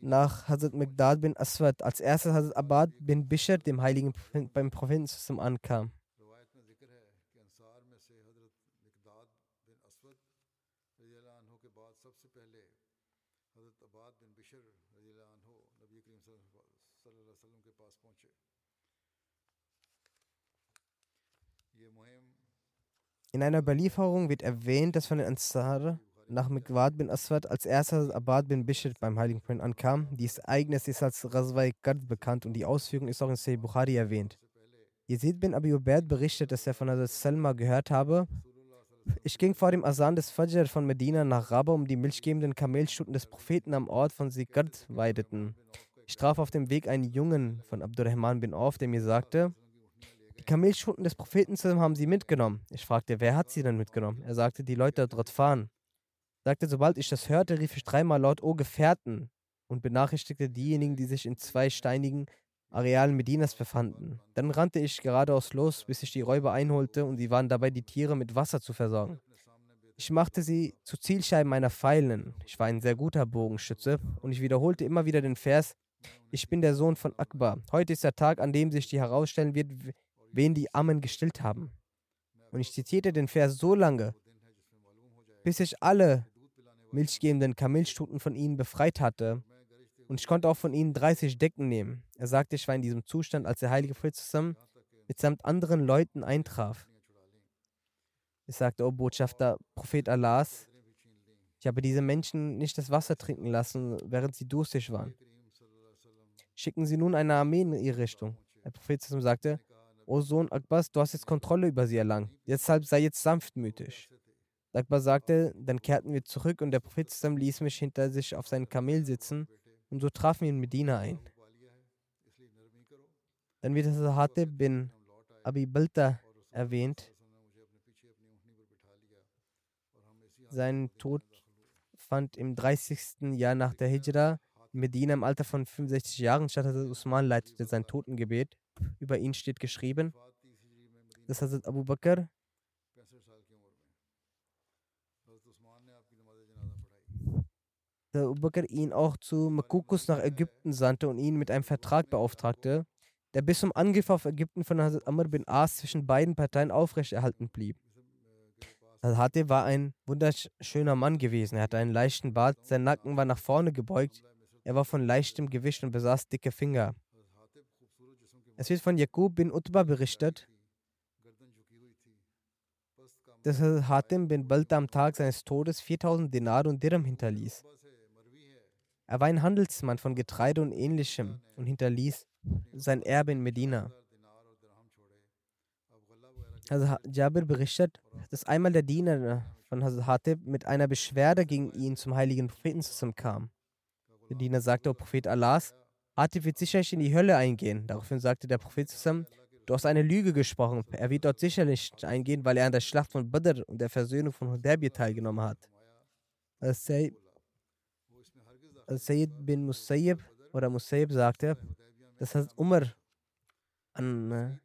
Speaker 2: nach Hazrat Migdad bin Aswad als erstes Hazrat Abad bin Bishr dem heiligen Propheten, beim Propheten ankam. In einer Überlieferung wird erwähnt, dass von den Ansar nach Miqwad bin Aswad als erster Abad bin Bishr beim Heiligen Propheten ankam. Dieses Ereignis ist als Razwai Gard bekannt und die Ausführung ist auch in Sahih Bukhari erwähnt. Yazid bin Abi Ubaid berichtet, dass er von Hazrat Salma gehört habe. Ich ging vor dem Asan des Fajr von Medina nach Rabba, um die milchgebenden Kamelstuten des Propheten am Ort von Sigard weideten. Ich traf auf dem Weg einen Jungen von Abdurrahman bin Auf, der mir sagte, die Kamelschutten des Propheten haben sie mitgenommen. Ich fragte, wer hat sie denn mitgenommen? Er sagte, die Leute dort fahren. Sagte, sobald ich das hörte, rief ich dreimal laut, O Gefährten, und benachrichtigte diejenigen, die sich in zwei steinigen Arealen Medinas befanden. Dann rannte ich geradeaus los, bis ich die Räuber einholte und sie waren dabei, die Tiere mit Wasser zu versorgen. Ich machte sie zu Zielscheiben meiner Pfeilen. Ich war ein sehr guter Bogenschütze und ich wiederholte immer wieder den Vers, ich bin der Sohn von Akbar. Heute ist der Tag, an dem sich die herausstellen wird, wen die Ammen gestillt haben. Und ich zitierte den Vers so lange, bis ich alle milchgebenden Kamelstuten von ihnen befreit hatte. Und ich konnte auch von ihnen 30 Decken nehmen. Er sagte, ich war in diesem Zustand, als der heilige Prophet zusammen mitsamt anderen Leuten eintraf. Ich sagte, oh Botschafter, Prophet Allahs, ich habe diese Menschen nicht das Wasser trinken lassen, während sie durstig waren. Schicken Sie nun eine Armee in ihre Richtung. Der Prophet sagte, O Sohn Akbas, du hast jetzt Kontrolle über sie erlangt. Deshalb sei jetzt sanftmütig. Akbar sagte, dann kehrten wir zurück und der Prophet ließ mich hinter sich auf seinem Kamel sitzen und so trafen wir in Medina ein. Dann wird Hatib bin Abi Balta erwähnt. Sein Tod fand im 30. Jahr nach der Hijra in Medina im Alter von 65 Jahren statt. Hazrat Usman leitete sein Totengebet. Über ihn steht geschrieben, dass Hazrat Abu Bakr Abu Bakr ihn auch zu Makukus nach Ägypten sandte und ihn mit einem Vertrag beauftragte, der bis zum Angriff auf Ägypten von Hazrat Amr bin As zwischen beiden Parteien aufrechterhalten blieb. Al-Hatib war ein wunderschöner Mann gewesen. Er hatte einen leichten Bart, sein Nacken war nach vorne gebeugt, er war von leichtem Gewicht und besaß dicke Finger. Es wird von Jakub bin Utbah berichtet, dass Hatim bin Balta am Tag seines Todes 4000 Dinar und Dirham hinterließ. Er war ein Handelsmann von Getreide und ähnlichem und hinterließ sein Erbe in Medina. Also Jabir berichtet, dass einmal der Diener von Hazrat Hatib mit einer Beschwerde gegen ihn zum heiligen Propheten zusammenkam. Der Diener sagte, O Prophet Allahs, Hatib wird sicherlich in die Hölle eingehen. Daraufhin sagte der Prophet zusammen, du hast eine Lüge gesprochen. Er wird dort sicherlich eingehen, weil er an der Schlacht von Badr und der Versöhnung von Hudaybiyah teilgenommen hat. Al-Sayyid bin Musayyib oder Musayyib sagte, dass Hazrat Umar an äh,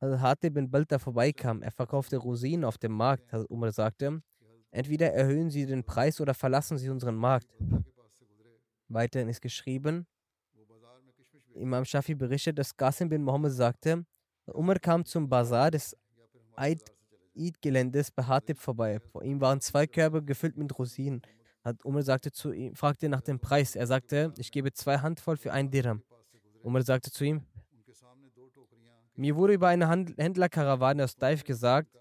Speaker 2: Hazrat Hatib bin Balta vorbeikam. Er verkaufte Rosinen auf dem Markt. Hazrat Umar sagte, entweder erhöhen Sie den Preis oder verlassen Sie unseren Markt. Weiterhin ist geschrieben, Imam Shafi berichtet, dass Qasim bin Mohammed sagte, Umar kam zum Bazar des Eid-Geländes bei Hatib vorbei. Vor ihm waren zwei Körbe gefüllt mit Rosinen. Umar sagte zu ihm, fragte nach dem Preis. Er sagte, ich gebe zwei Handvoll für ein Dirham. Umar sagte zu ihm, mir wurde über eine Händlerkarawane aus Daif gesagt,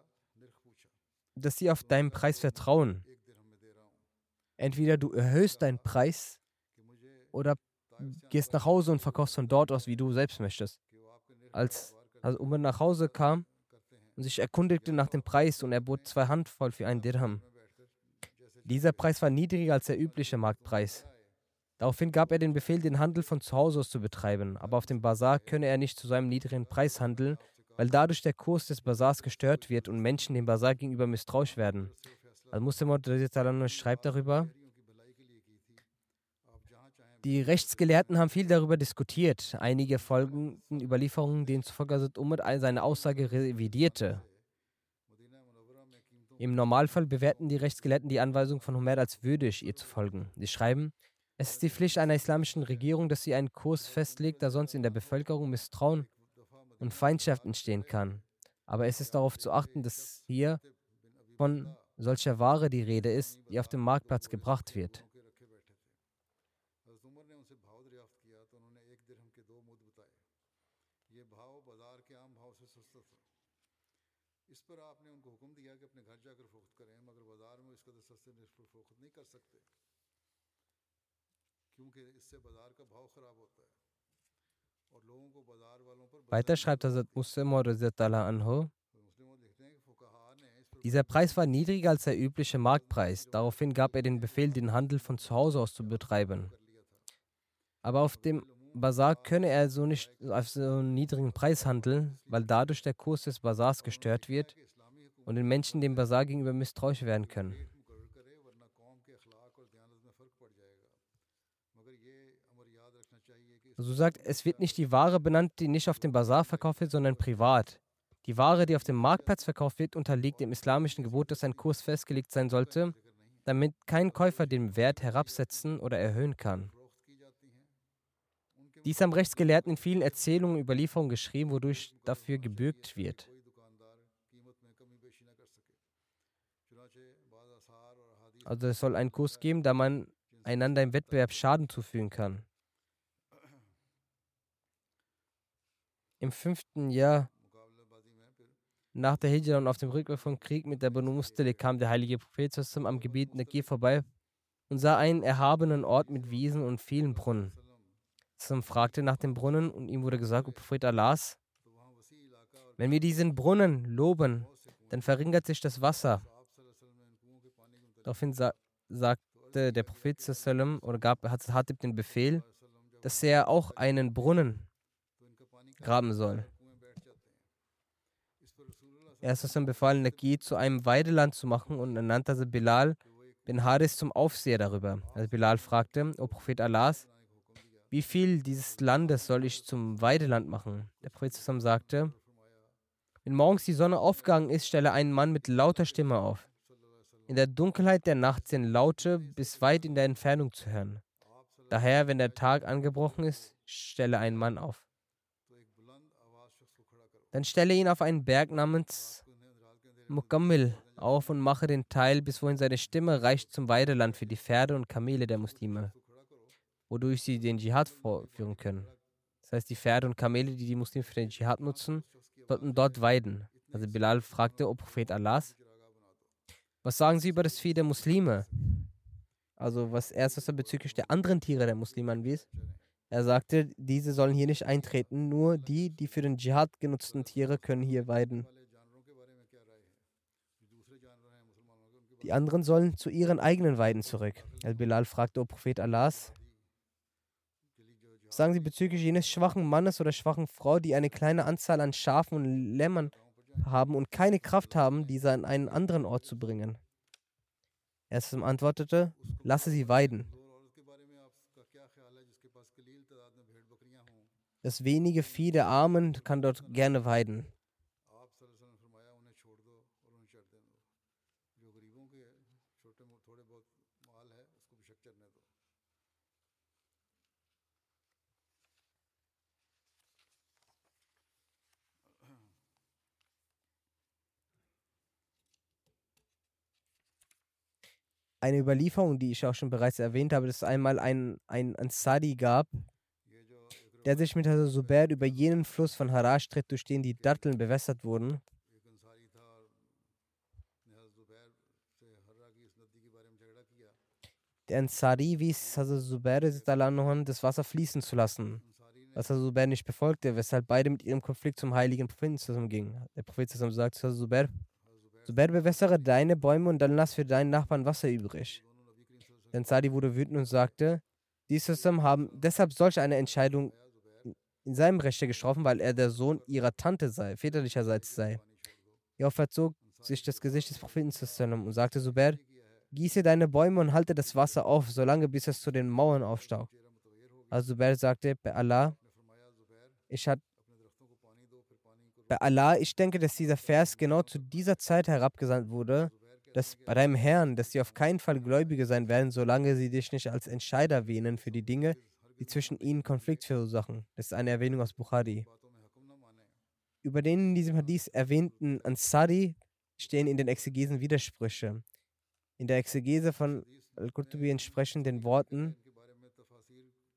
Speaker 2: dass sie auf deinen Preis vertrauen. Entweder du erhöhst deinen Preis oder gehst nach Hause und verkaufst von dort aus, wie du selbst möchtest. Als also Umar nach Hause kam und sich erkundigte nach dem Preis und er bot zwei Handvoll für einen Dirham. Dieser Preis war niedriger als der übliche Marktpreis. Daraufhin gab er den Befehl, den Handel von zu Hause aus zu betreiben, aber auf dem Bazar könne er nicht zu seinem niedrigen Preis handeln, weil dadurch der Kurs des Bazars gestört wird und Menschen dem Bazar gegenüber misstrauisch werden. Al-Muslim schreibt darüber, die Rechtsgelehrten haben viel darüber diskutiert. Einige folgenden Überlieferungen, denen zufolge Hazrat Umar seine Aussage revidierte. Im Normalfall bewerten die Rechtsgelehrten die Anweisung von Homer als würdig, ihr zu folgen. Sie schreiben, es ist die Pflicht einer islamischen Regierung, dass sie einen Kurs festlegt, da sonst in der Bevölkerung Misstrauen und Feindschaft entstehen kann. Aber es ist darauf zu achten, dass hier von solcher Ware die Rede ist, die auf dem Marktplatz gebracht wird. Weiter schreibt Hazrat Muslim anhu, dieser Preis war niedriger als der übliche Marktpreis. Daraufhin gab er den Befehl, den Handel von zu Hause aus zu betreiben. Aber auf dem Bazar könne er so nicht auf so einen niedrigen Preis handeln, weil dadurch der Kurs des Bazars gestört wird und den Menschen dem Bazar gegenüber misstrauisch werden können. So sagt, es wird nicht die Ware benannt, die nicht auf dem Bazar verkauft wird, sondern privat. Die Ware, die auf dem Marktplatz verkauft wird, unterliegt dem islamischen Gebot, dass ein Kurs festgelegt sein sollte, damit kein Käufer den Wert herabsetzen oder erhöhen kann. Dies haben Rechtsgelehrten in vielen Erzählungen und Überlieferungen geschrieben, wodurch dafür gebürgt wird. Also es soll einen Kurs geben, da man einander im Wettbewerb Schaden zufügen kann. Im fünften Jahr nach der Hijra und auf dem Rückweg vom Krieg mit der Banu Mustali kam der heilige Prophet zusammen am Gebiet Nagir vorbei und sah einen erhabenen Ort mit Wiesen und vielen Brunnen. Sam fragte nach dem Brunnen und ihm wurde gesagt, O Prophet Allahs, wenn wir diesen Brunnen loben, dann verringert sich das Wasser. Daraufhin sa sagte der Prophet oder gab Hatib den Befehl, dass er auch einen Brunnen graben soll. Er ist dann befallen, Nagi zu einem Weideland zu machen und er nannte also Bilal bin Haris zum Aufseher darüber. Also Bilal fragte, O Prophet Allahs, wie viel dieses Landes soll ich zum Weideland machen? Der Prophet sagte, wenn morgens die Sonne aufgegangen ist, stelle einen Mann mit lauter Stimme auf. In der Dunkelheit der Nacht sind Laute bis weit in der Entfernung zu hören. Daher, wenn der Tag angebrochen ist, stelle einen Mann auf. Dann stelle ihn auf einen Berg namens Mukammil auf und mache den Teil, bis wohin seine Stimme reicht zum Weideland für die Pferde und Kamele der Muslime, wodurch sie den Dschihad vorführen können. Das heißt, die Pferde und Kamele, die die Muslime für den Dschihad nutzen, sollten dort weiden. Also Bilal fragte, O Prophet Allahs, was sagen Sie über das Vieh der Muslime? Also was erstes bezüglich der anderen Tiere der Muslime anwies. Er sagte, diese sollen hier nicht eintreten, nur die, die für den Dschihad genutzten Tiere können hier weiden. Die anderen sollen zu ihren eigenen Weiden zurück. Al-Bilal fragte, O Prophet Allahs, sagen Sie bezüglich jenes schwachen Mannes oder schwachen Frau, die eine kleine Anzahl an Schafen und Lämmern haben und keine Kraft haben, diese an einen anderen Ort zu bringen. Er antwortete, lasse sie weiden. Das wenige Vieh der Armen kann dort gerne weiden. Eine Überlieferung, die ich auch schon bereits erwähnt habe, dass es einmal einen ein Ansari gab, der sich mit Hazrat Zubair über jenen Fluss von Harash stritt, durch den die Datteln bewässert wurden. Der Ansari wies Hazrat Zubair das Wasser fließen zu lassen, was Hazrat Zubair nicht befolgte, weshalb beide mit ihrem Konflikt zum heiligen Propheten zusammengingen. Der Prophet zusammen sagt zu Hazrat Zubair, Zubair bewässere deine Bäume und dann lass für deinen Nachbarn Wasser übrig. Der Ansari wurde wütend und sagte, die System haben deshalb solch eine Entscheidung in seinem Rechte getroffen, weil er der Sohn ihrer Tante sei, väterlicherseits sei. Hierauf verzog sich das Gesicht des Propheten und sagte Zubair, gieße deine Bäume und halte das Wasser auf, solange bis es zu den Mauern aufstaucht. Also Zubair sagte, bei Allah, ich hat, bei Allah, ich denke, dass dieser Vers genau zu dieser Zeit herabgesandt wurde, dass bei deinem Herrn, dass sie auf keinen Fall Gläubige sein werden, solange sie dich nicht als Entscheider wähnen für die Dinge, die zwischen ihnen Konflikt verursachen. Das ist eine Erwähnung aus Bukhari. Über den in diesem Hadith erwähnten Ansari stehen in den Exegesen Widersprüche. In der Exegese von Al-Qurtubi entsprechen den Worten,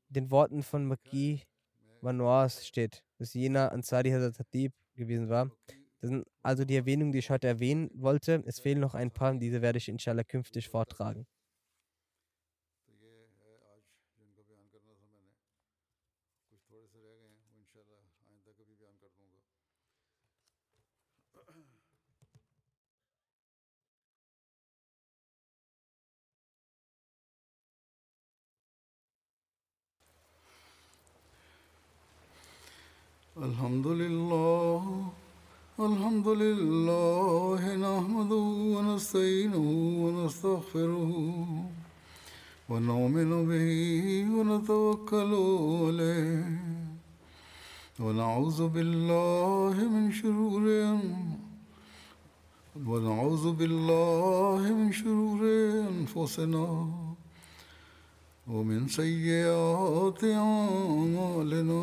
Speaker 2: den Worten von Maki Manoas steht, dass jener Ansari Hazrat Hatib gewesen war. Das sind also die Erwähnungen, die ich heute erwähnen wollte. Es fehlen noch ein paar, diese werde ich inshallah künftig vortragen.
Speaker 1: الحمد لله الحمد لله نحمده ونستعينه ونستغفره ونؤمن به ونتوكل عليه. ونعوذ بالله من شرور ونعوذ بالله من شرور أنفسنا ومن سيئات أعمالنا.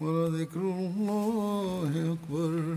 Speaker 1: ولذكر الله أكبر